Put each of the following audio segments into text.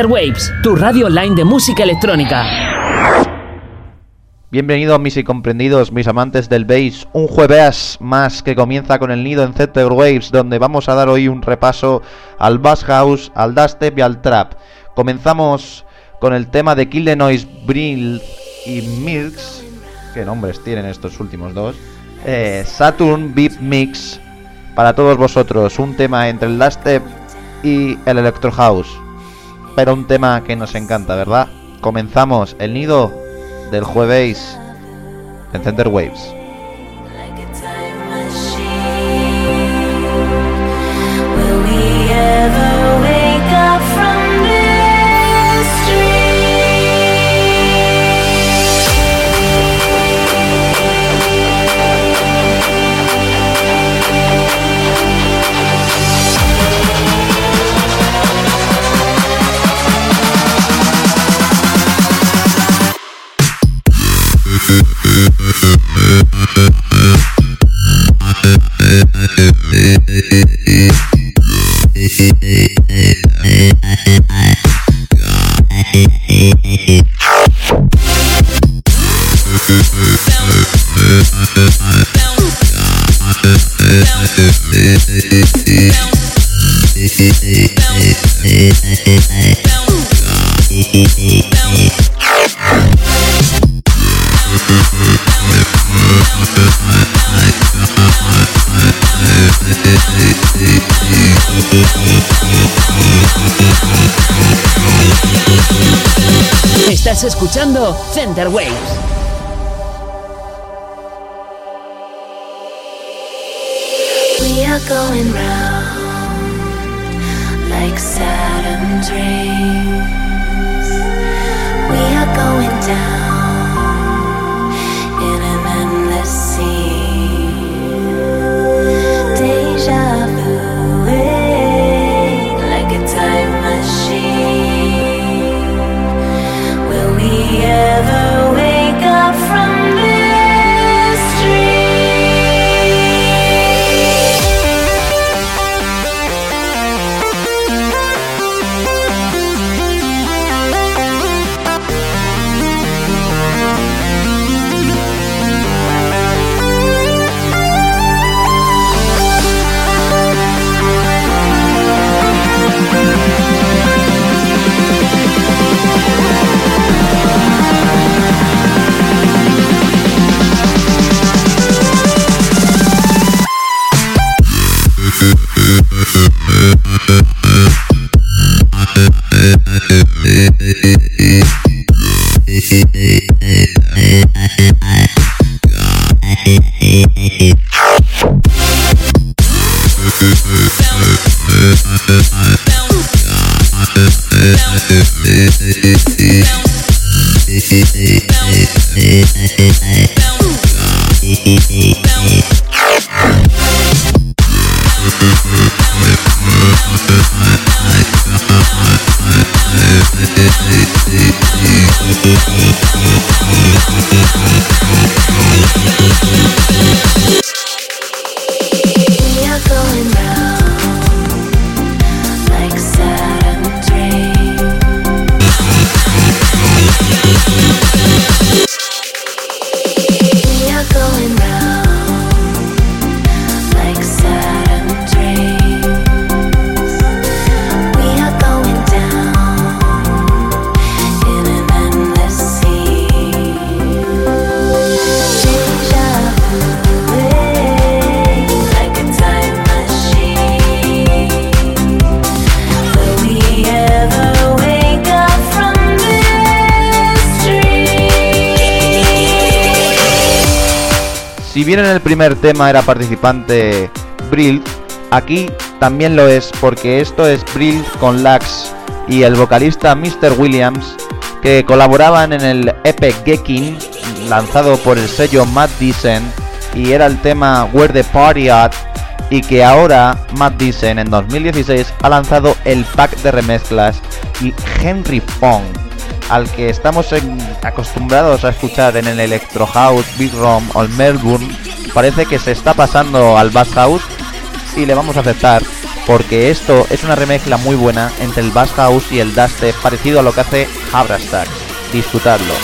Waves, tu radio online de música electrónica. Bienvenidos mis y comprendidos, mis amantes del bass, un jueves más que comienza con el nido en Center Waves, donde vamos a dar hoy un repaso al bass house, al dubstep y al trap. Comenzamos con el tema de Kill the Noise, Brill y Milks, qué nombres tienen estos últimos dos, eh, Saturn Beat Mix, para todos vosotros, un tema entre el dubstep y el electro house pero un tema que nos encanta, ¿verdad? Comenzamos el nido del jueves en Center Waves. Hey, hey, hey, hey. Estás escuchando Center Waves. We are going round We el primer tema era participante Brill, aquí también lo es porque esto es Brill con Lax y el vocalista Mr. Williams que colaboraban en el EP Gekin lanzado por el sello Matt Dicen y era el tema Where the Party At y que ahora Matt en 2016 ha lanzado el pack de remezclas y Henry Fong al que estamos acostumbrados a escuchar en el Electro House, Big Room o el Melbourne parece que se está pasando al Bass House y le vamos a aceptar porque esto es una remezcla muy buena entre el Bass House y el Dubstep parecido a lo que hace Habrastack. Disfrutadlo.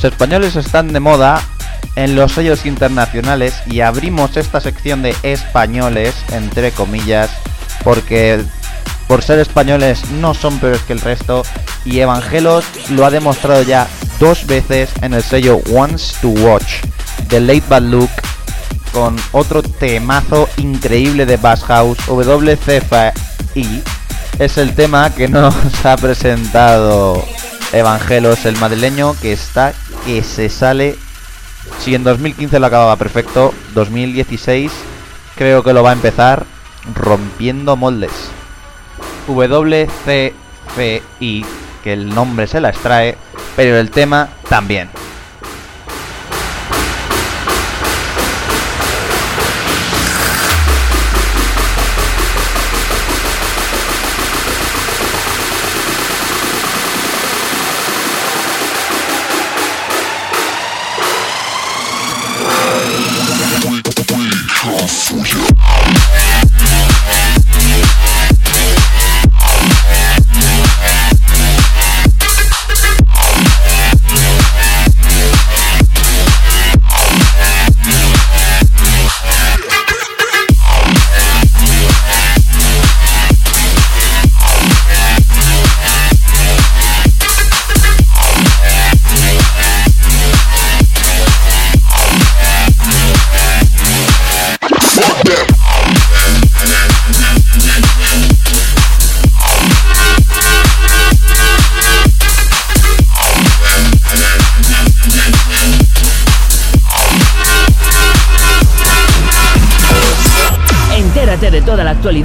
Los españoles están de moda en los sellos internacionales y abrimos esta sección de españoles, entre comillas, porque por ser españoles no son peores que el resto y Evangelos lo ha demostrado ya dos veces en el sello Once to Watch de Late Bad Look con otro temazo increíble de Bass House WCFI es el tema que nos ha presentado Evangelos el madrileño que está que se sale. Si en 2015 lo acababa perfecto 2016 creo que lo va a empezar rompiendo moldes. WCFI que el nombre se la extrae pero el tema también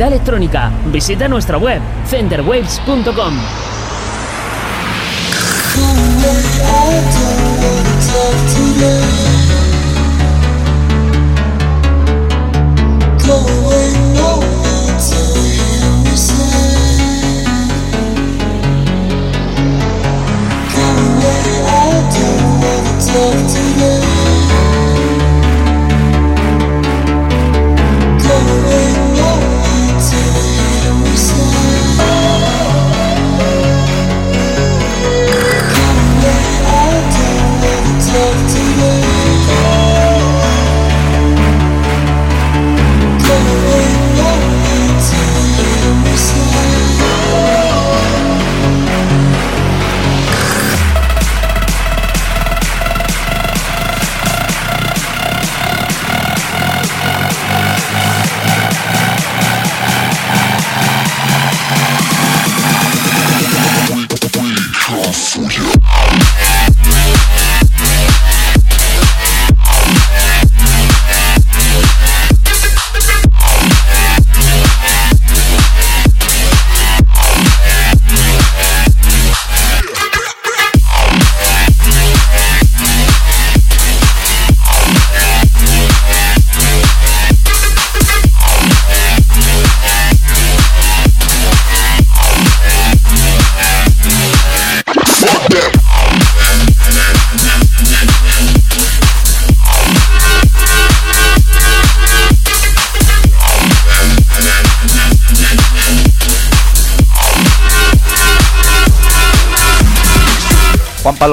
electrónica. Visita nuestra web centerwaves.com.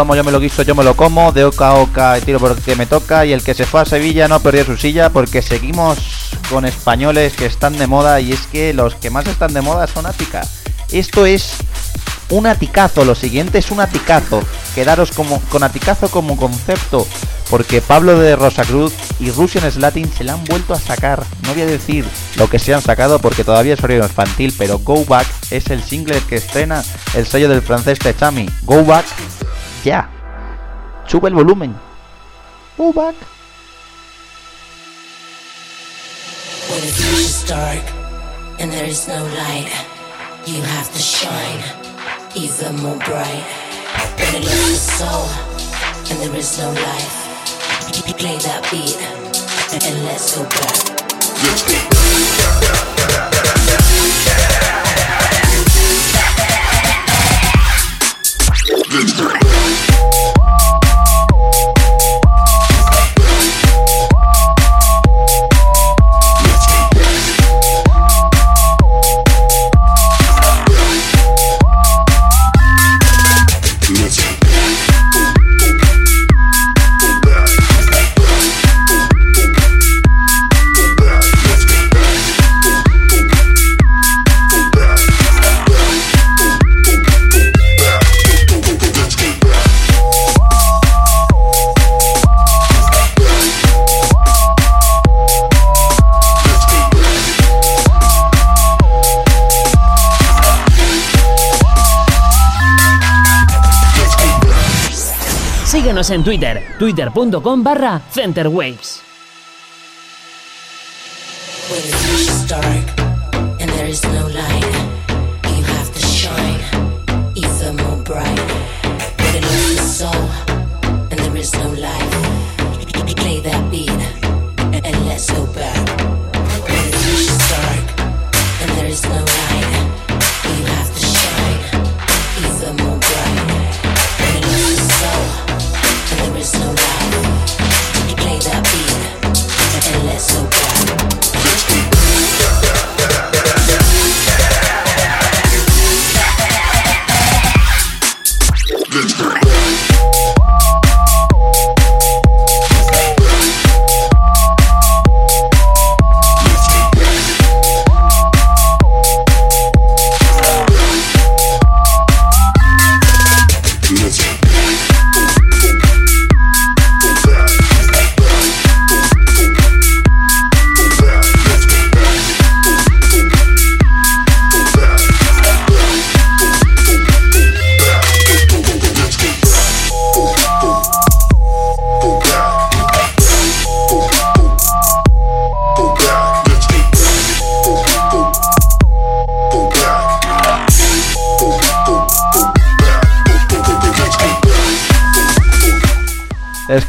palomo yo me lo guiso, yo me lo como, de oca a oca tiro porque me toca y el que se fue a Sevilla no perdió su silla porque seguimos con españoles que están de moda y es que los que más están de moda son Ática. Esto es un aticazo, lo siguiente es un aticazo. Quedaros como, con aticazo como concepto, porque Pablo de Rosacruz y Russian Slatin se la han vuelto a sacar. No voy a decir lo que se han sacado porque todavía es horario infantil, pero Go Back es el single que estrena el sello del francés Techami. Go Back, ya. Sube el volumen. Go Back. When the future's dark and there is no light, you have to shine even more bright. When it lost the soul and there is no life, play that beat and let's go back. En Twitter, twitter.com barra Centerwaves.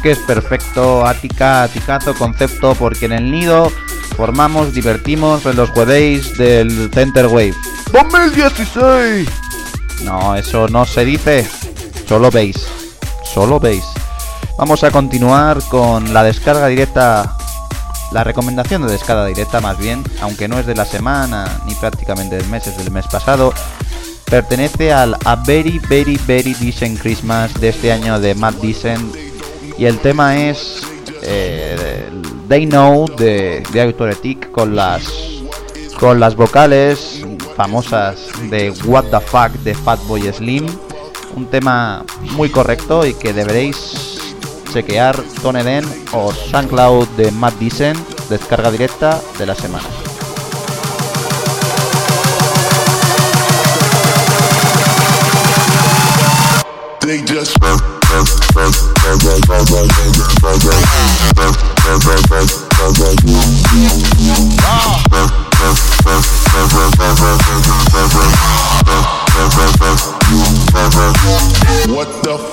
Es que es perfecto, Ática, Aticazo, concepto, porque en el nido formamos, divertimos en los jueves del Center Wave. ¡2016! No, eso no se dice. Solo veis. Solo veis. Vamos a continuar con la descarga directa. La recomendación de descarga directa más bien, aunque no es de la semana ni prácticamente del mes, es del mes pasado. Pertenece al A Very Very Very Decent Christmas de este año de Matt Decent y el tema es eh, They Know de, de Autoretic con las con las vocales famosas de What the Fuck de Fatboy Slim. Un tema muy correcto y que deberéis chequear Tone Den o SoundCloud de Matt Dicen, descarga directa de la semana. What the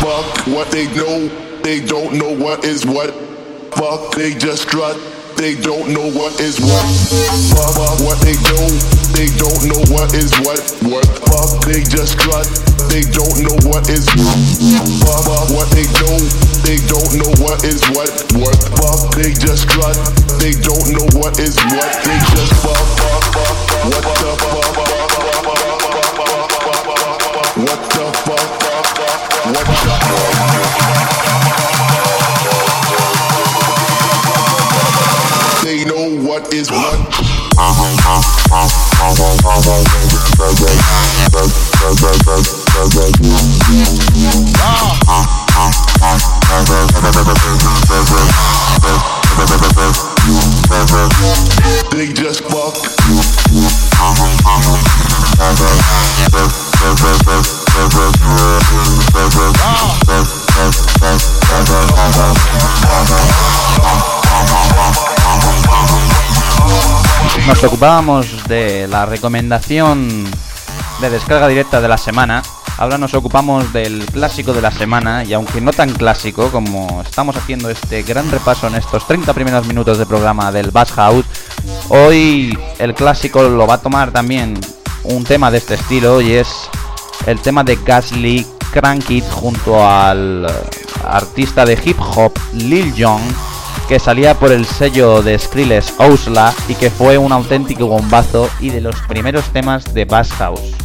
fuck? What they know, they don't know what is what. Fuck, they just strut, they don't know what is what. Fuck what they do, they don't know what is what. What fuck they just strut, they don't know what is what. Fuck what they do, they don't know what is what. What fuck they just strut, they don't know what is what. They just fuck fuck fuck? What the fuck? What the They know what is what. They just fuck. Nos ocupábamos de la recomendación de descarga directa de la semana. Ahora nos ocupamos del clásico de la semana y aunque no tan clásico como estamos haciendo este gran repaso en estos 30 primeros minutos de programa del Bass House, hoy el clásico lo va a tomar también un tema de este estilo y es el tema de Gasly Crank It junto al artista de hip hop Lil Jon que salía por el sello de Skrillex Ousla y que fue un auténtico bombazo y de los primeros temas de Bass House.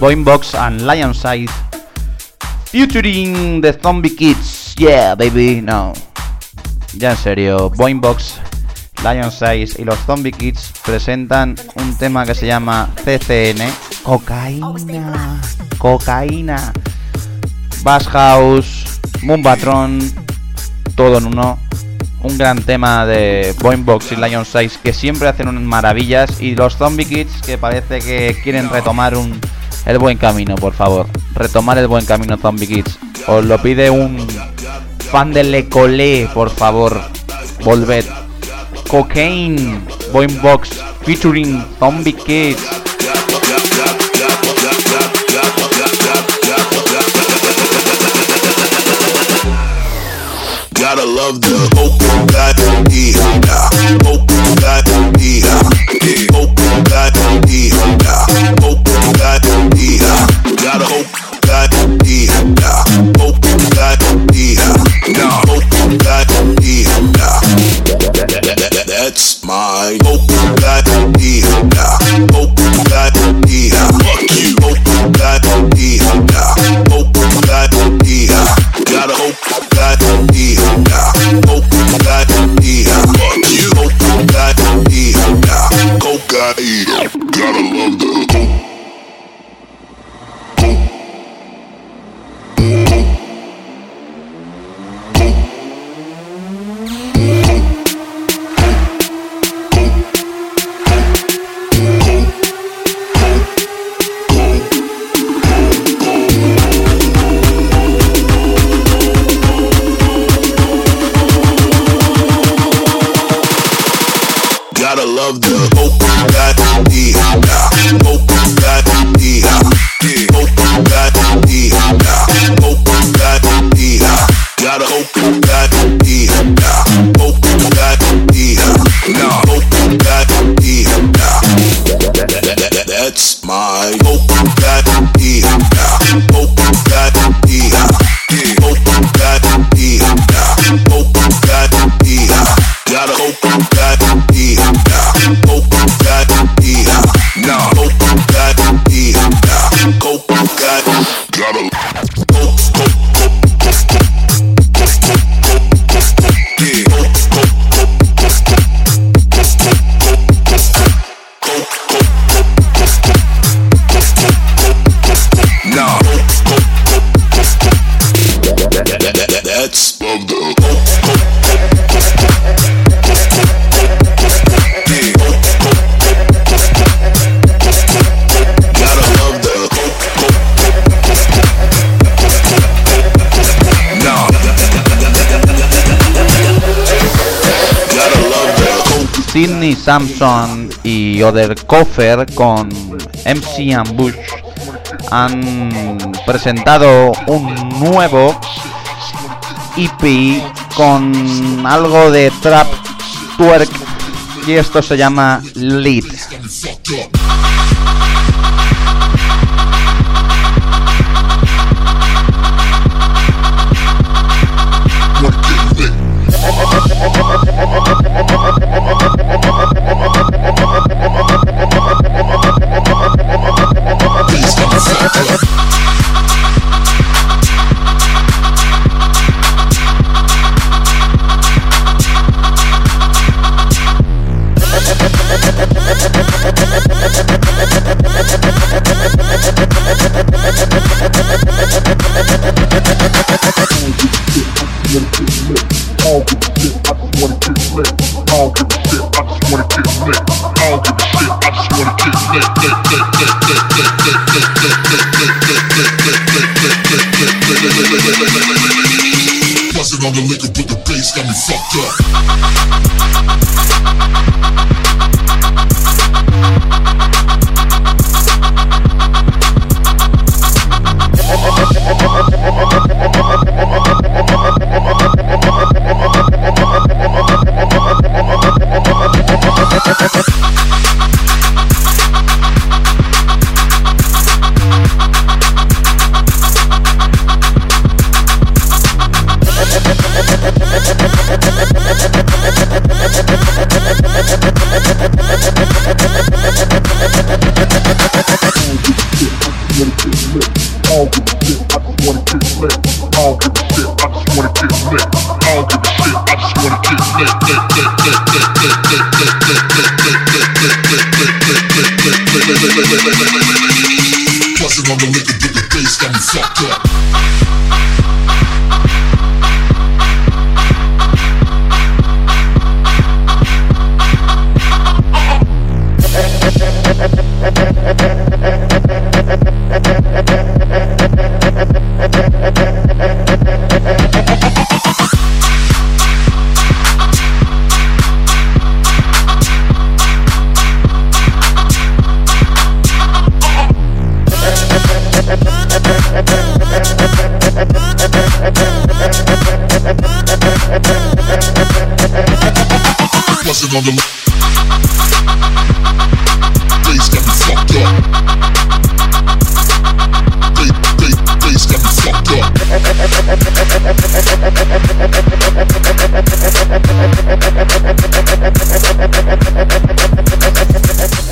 Boimbox and Lionside featuring the Zombie Kids. Yeah, baby, no. Ya en serio, Boimbox, Lionside y los Zombie Kids presentan un tema que se llama CCN, cocaína, cocaína, Bass House, Moonbatron, todo en uno. Un gran tema de Boimbox y Lion Size que siempre hacen unas maravillas. Y los Zombie Kids que parece que quieren retomar un, el buen camino, por favor. Retomar el buen camino, Zombie Kids. Os lo pide un fan de Le Colé, por favor. Volved. Cocaine, Boimbox, featuring Zombie Kids. Gotta love the mind. Sidney Sampson y Other Coffer con MC Ambush han presentado un nuevo EP con algo de trap twerk y esto se llama Lead.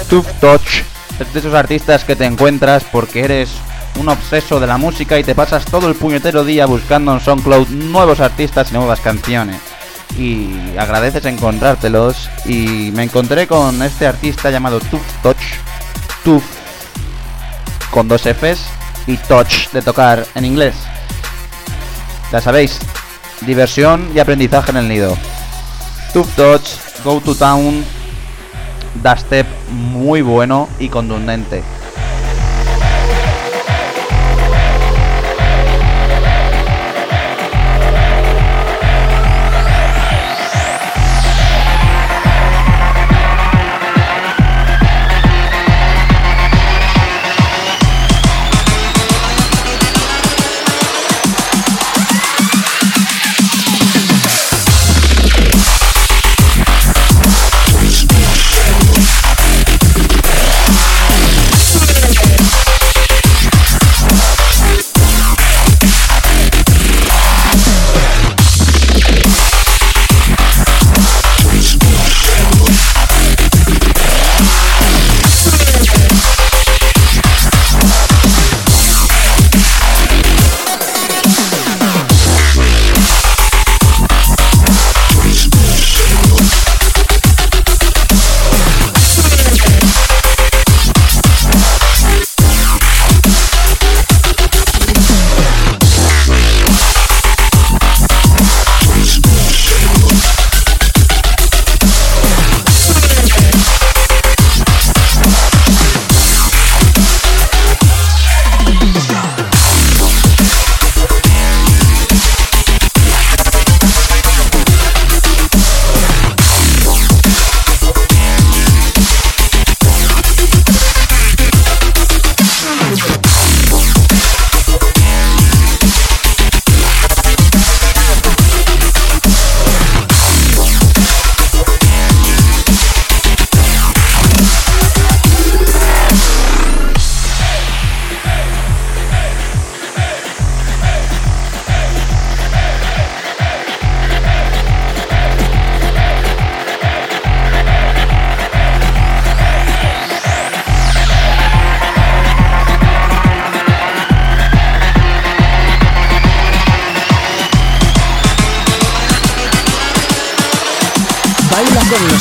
Tooth Touch es de esos artistas que te encuentras porque eres un obseso de la música y te pasas todo el puñetero día buscando en SoundCloud nuevos artistas y nuevas canciones. Y agradeces encontrártelos y me encontré con este artista llamado Tooth Touch. Tooth con dos Fs y Touch de tocar en inglés. Ya sabéis, diversión y aprendizaje en el nido. Tooth Touch, Go to Town, dubstep muy bueno y contundente.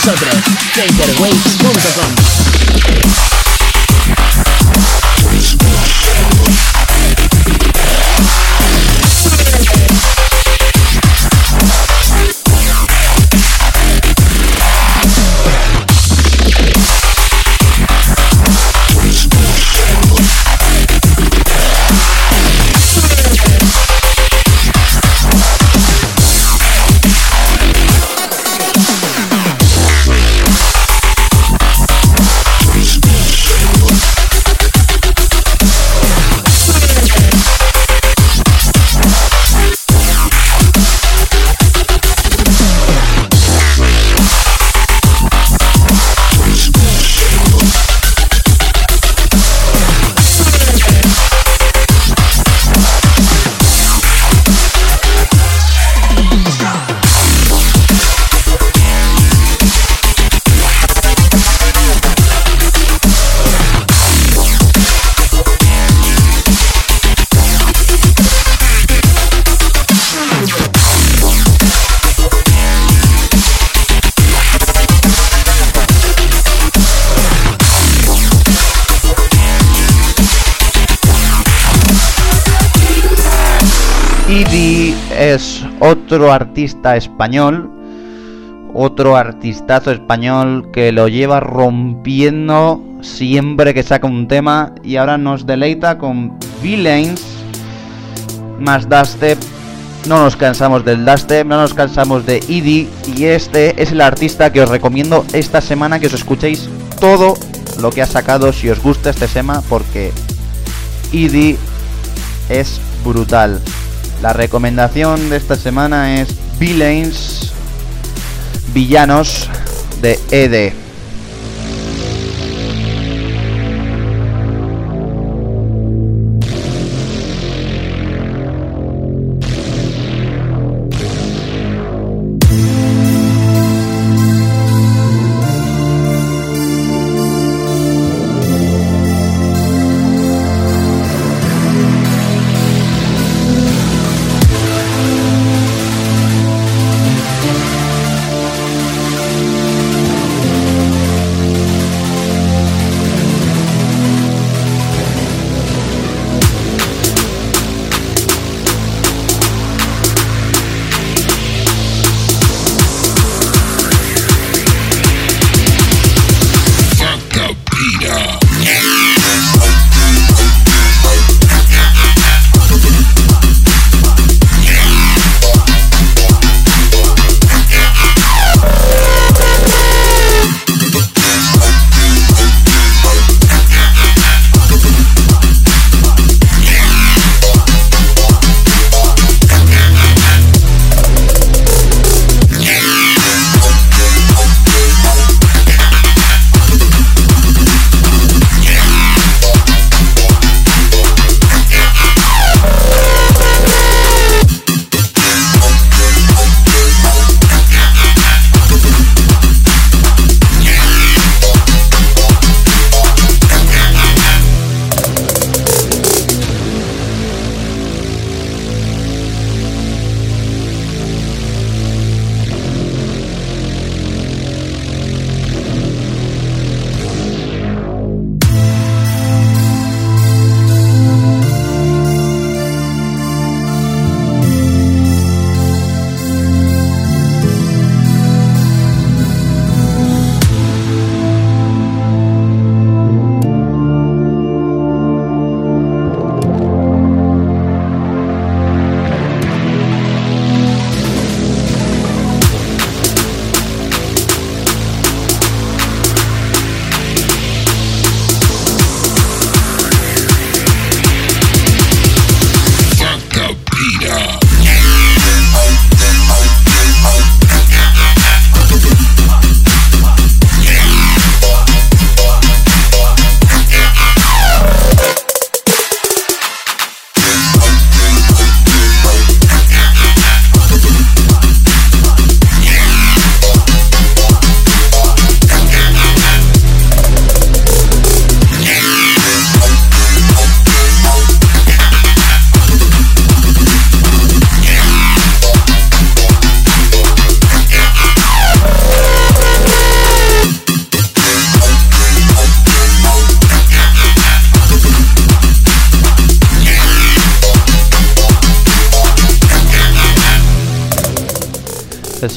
Nosotros. Faderwaves.com otro artista español, otro artistazo español que lo lleva rompiendo siempre que saca un tema y ahora nos deleita con Villains más dubstep. No nos cansamos del dubstep, no nos cansamos de Idi y este es el artista que os recomiendo esta semana que os escuchéis todo lo que ha sacado si os gusta este tema porque Idi es brutal. La recomendación de esta semana es Villains Villanos de ED.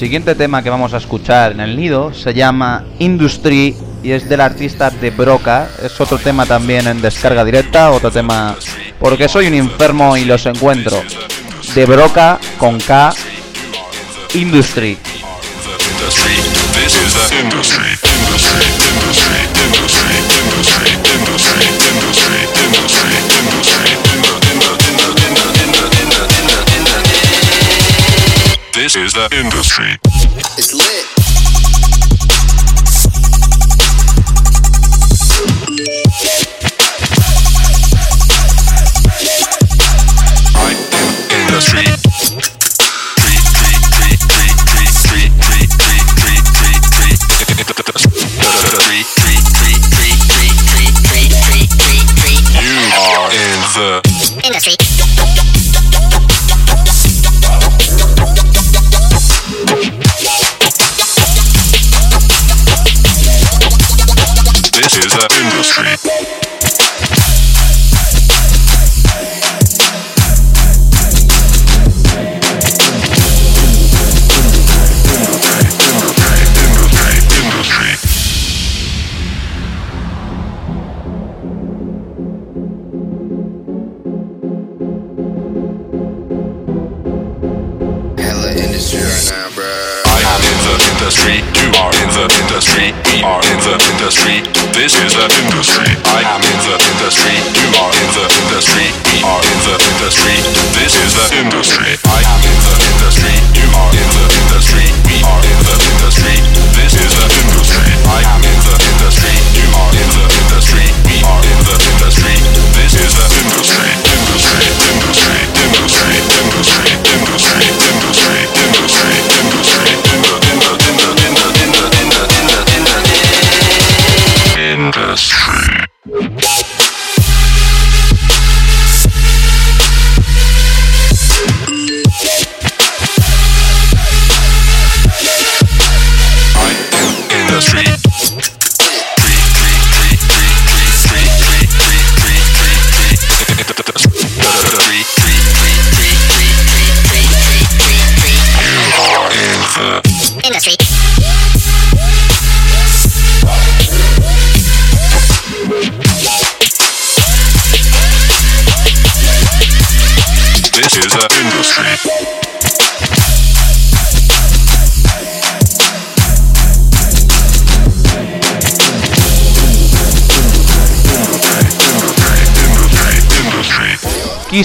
Siguiente tema que vamos a escuchar en el nido se llama Industry y es del artista de Broca. Es otro tema también en descarga directa, otro tema porque soy un enfermo y los encuentro. De Broca con K Industry. industry. This is the industry. It's lit.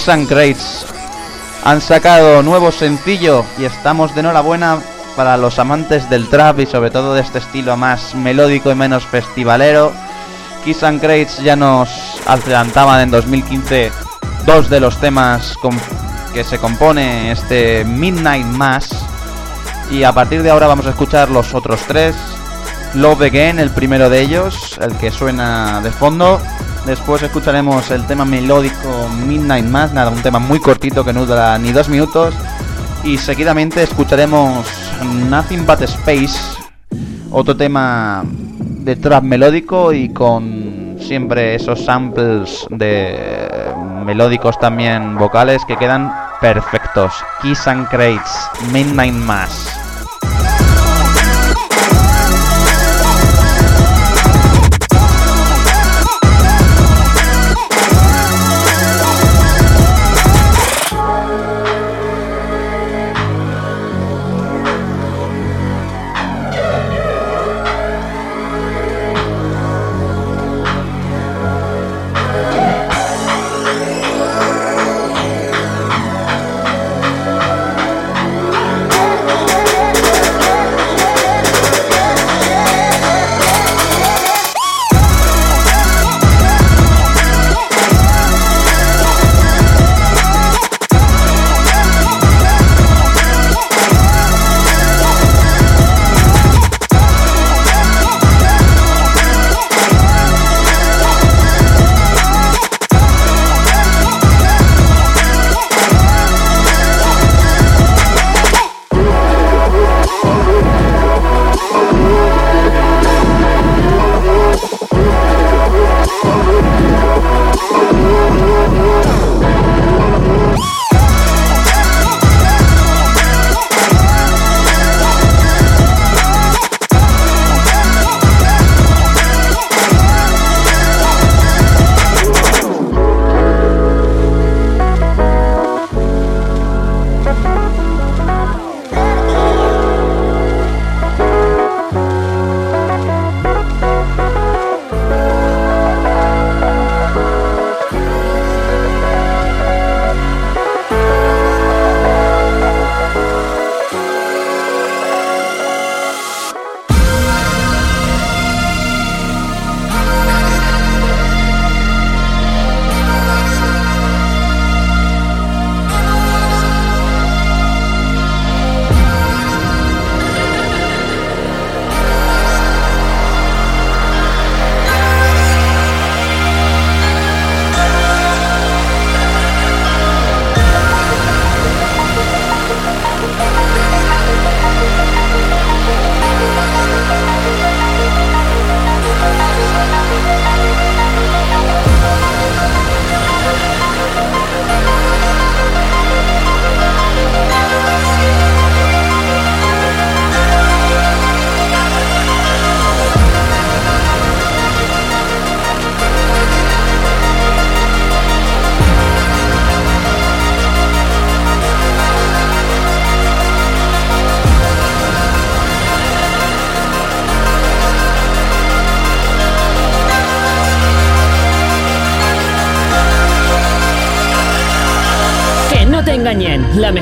Kiss and Crates han sacado nuevo sencillo y estamos de enhorabuena para los amantes del trap y sobre todo de este estilo más melódico y menos festivalero. Kiss and Crates ya nos adelantaban en 2015 dos de los temas que se compone este Midnight Mass y a partir de ahora vamos a escuchar los otros tres. Love Again, el primero de ellos, el que suena de fondo. Después escucharemos el tema melódico Midnight Mass, nada, un tema muy cortito que no dura ni dos minutos. Y seguidamente escucharemos Nothing But Space, otro tema de trap melódico y con siempre esos samples de melódicos también vocales que quedan perfectos. Kiss and Crates, Midnight Mass.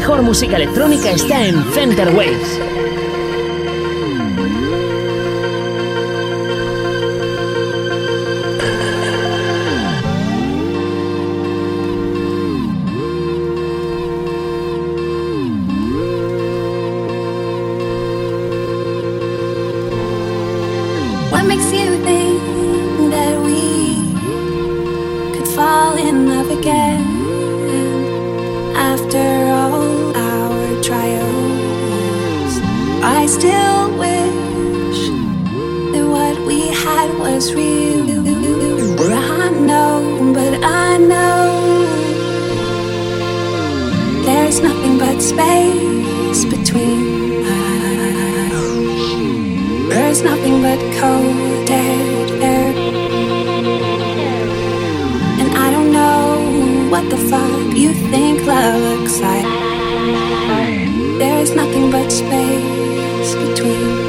Mejor música electrónica está en Center what the fuck you think love looks like. There's nothing but space between.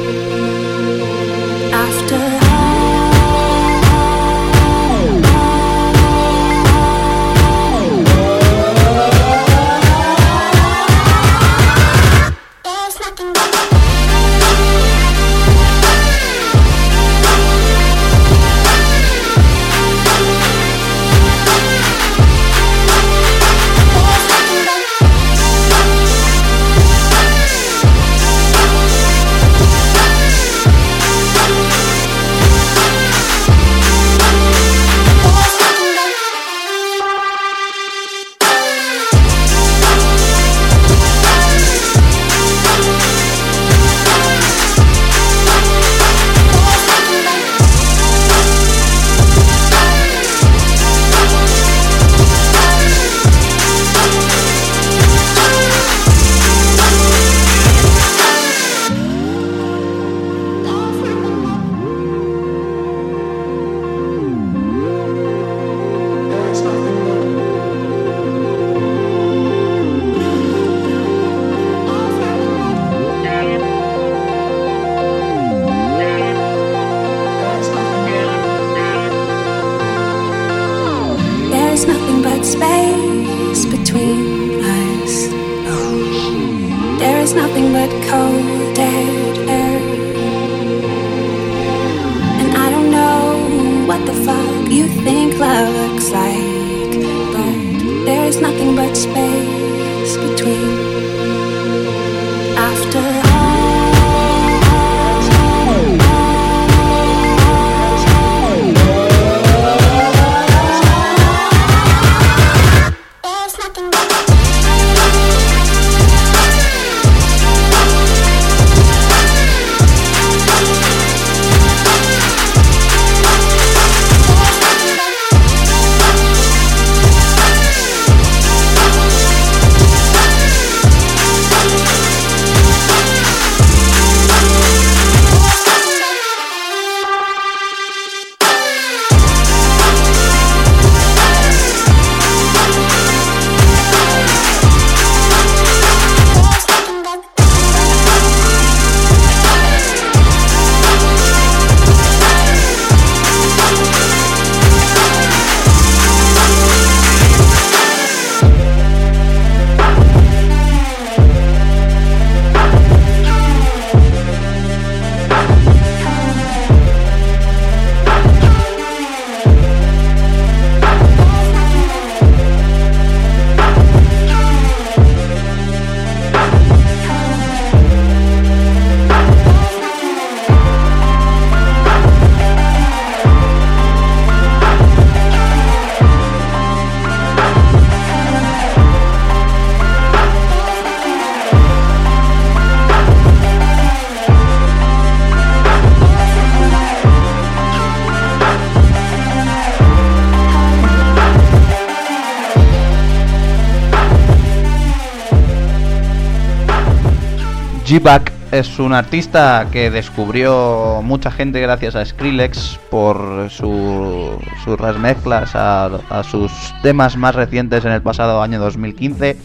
Es un artista que descubrió mucha gente gracias a Skrillex por su- sus remezclas a, sus temas más recientes en el pasado año 2015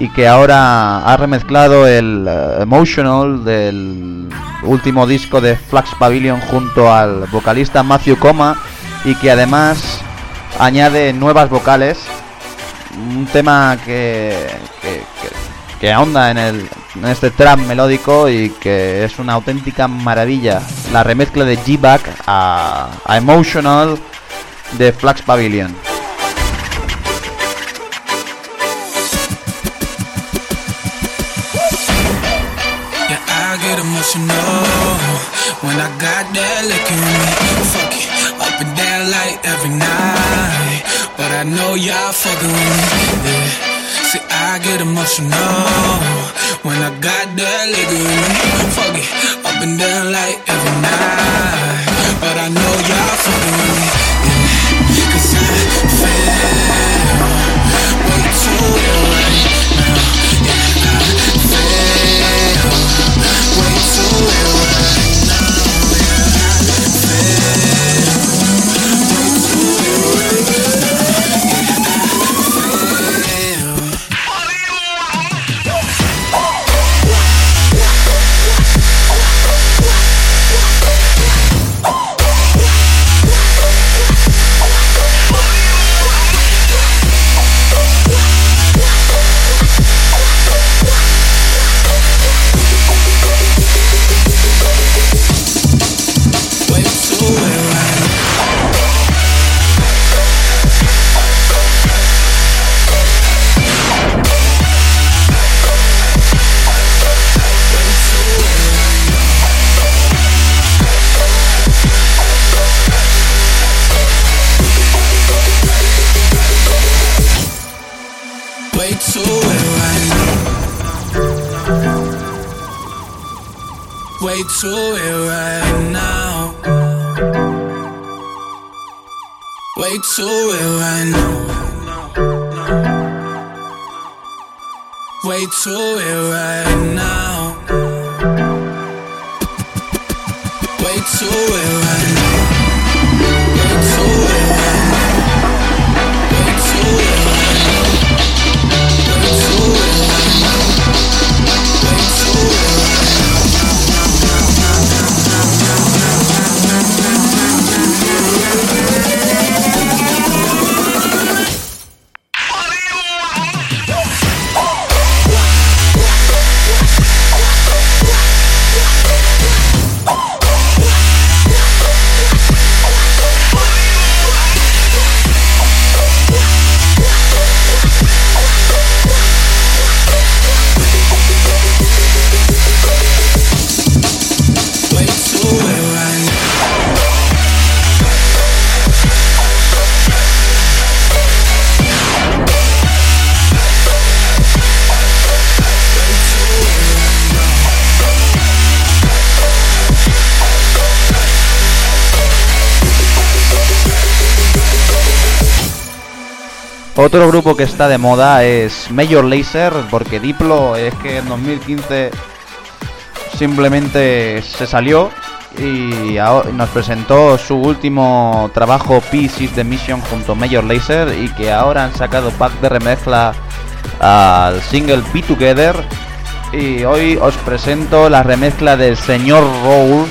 y que ahora ha remezclado el eh, Emotional del último disco de Flax Pavilion junto al vocalista Matthew Coma y que además añade nuevas vocales un tema que, que, que- que ahonda en, el, este trap melódico y que es una auténtica maravilla. La remezcla de G-Back a, a Emotional de Flax Pavilion. When I got that liquor in me. Fuck it, up and down like every night. But I know y'all fucking with me. I get emotional when I got that liquor in me. Fuck it, up and down like every night. But I know y'all fucking with me. to it right now. Way to it right now. Way to it right now. Otro grupo que está de moda es Major Lazer, porque Diplo es que en 2015 simplemente se salió y nos presentó su último trabajo Peace is the Mission junto a Major Lazer y que ahora han sacado pack de remezcla al single Be Together. Y hoy os presento la remezcla del señor Roll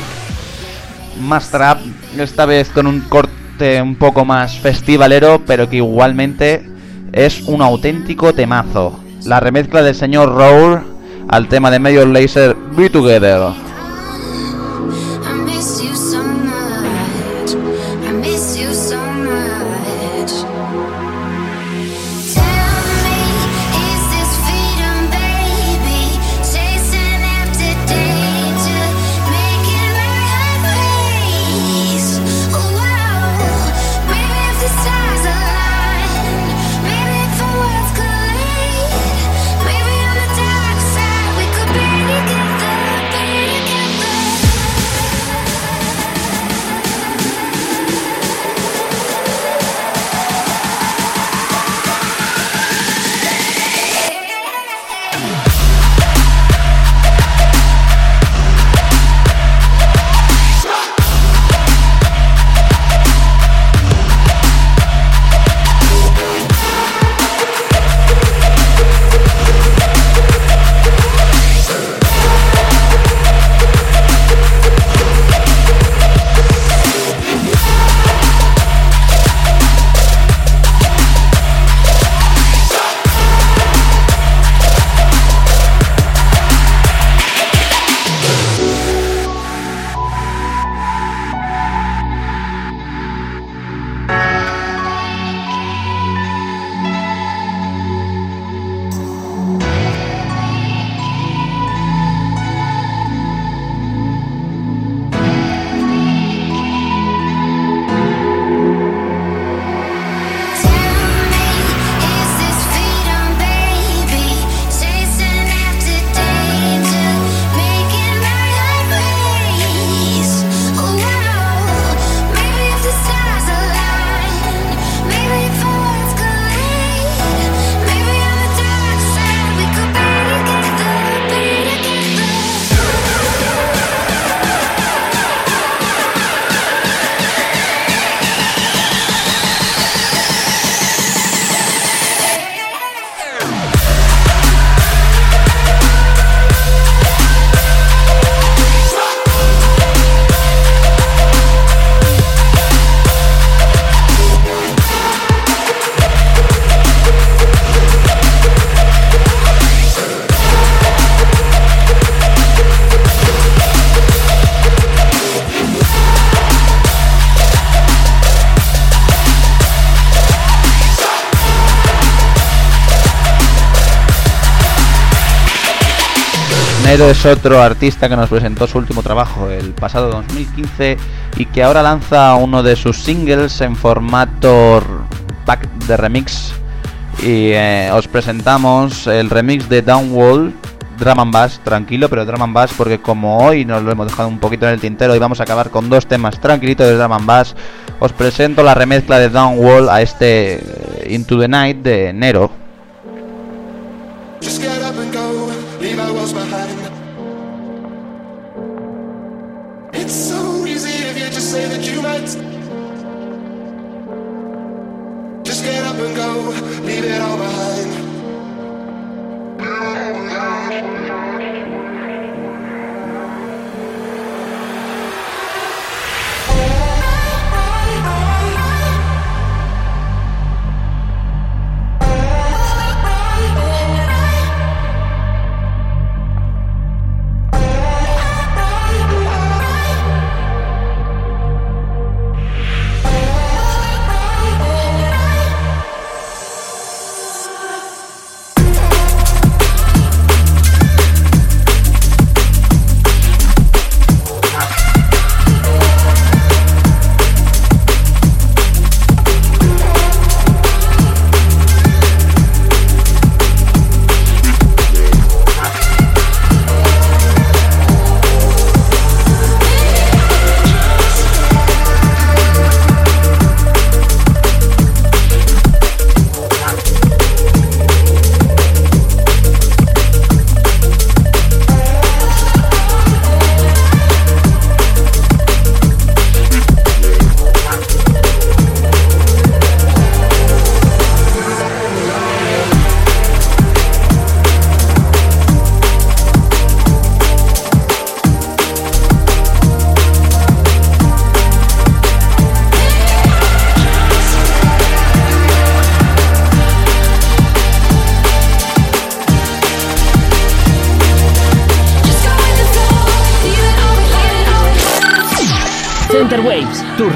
más trap, esta vez con un corte un poco más festivalero, pero que igualmente es un auténtico temazo. La remezcla del señor Roll al tema de Major Lazer Be Together. Es otro artista que nos presentó su último trabajo el pasado 2015 y que ahora lanza uno de sus singles en formato pack de remix. Y eh, os presentamos el remix de Downwall, Drum and Bass, tranquilo, pero Drum and Bass, porque como hoy nos lo hemos dejado un poquito en el tintero y vamos a acabar con dos temas tranquilitos de Drum and Bass, os presento la remezcla de Downwall a este eh, Into the Night de Nero. Leave it all behind.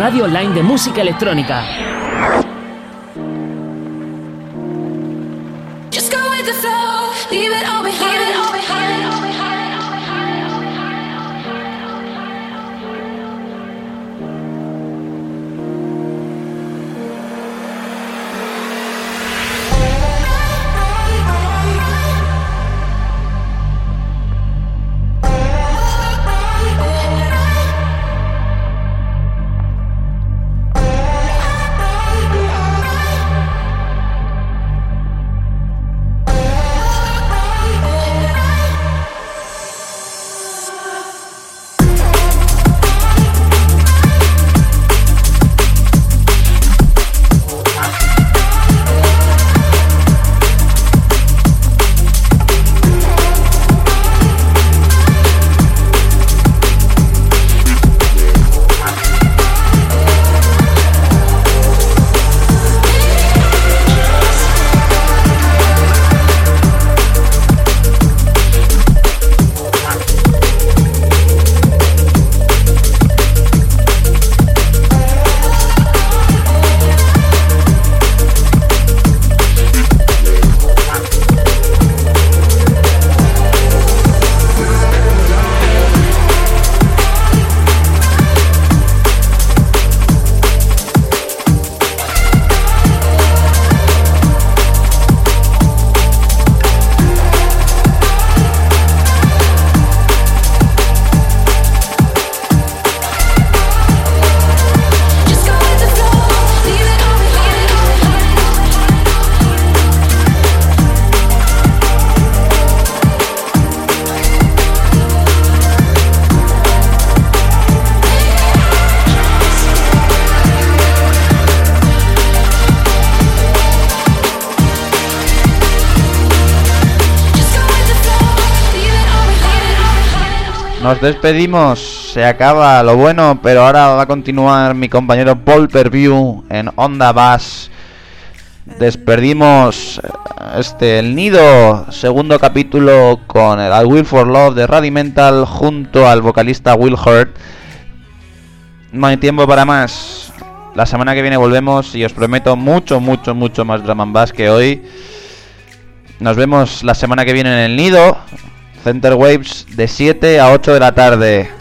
Radio online de música electrónica. Nos despedimos, se acaba lo bueno, pero ahora va a continuar mi compañero Paul Perview en Onda Bass. Despedimos eh, este El Nido, segundo capítulo con el Will for Love de Radimental junto al vocalista Will Hurt. No hay tiempo para más. La semana que viene volvemos y os prometo mucho, mucho, mucho más drum and bass que hoy. Nos vemos la semana que viene en el nido. Center Waves de 7 a 8 de la tarde.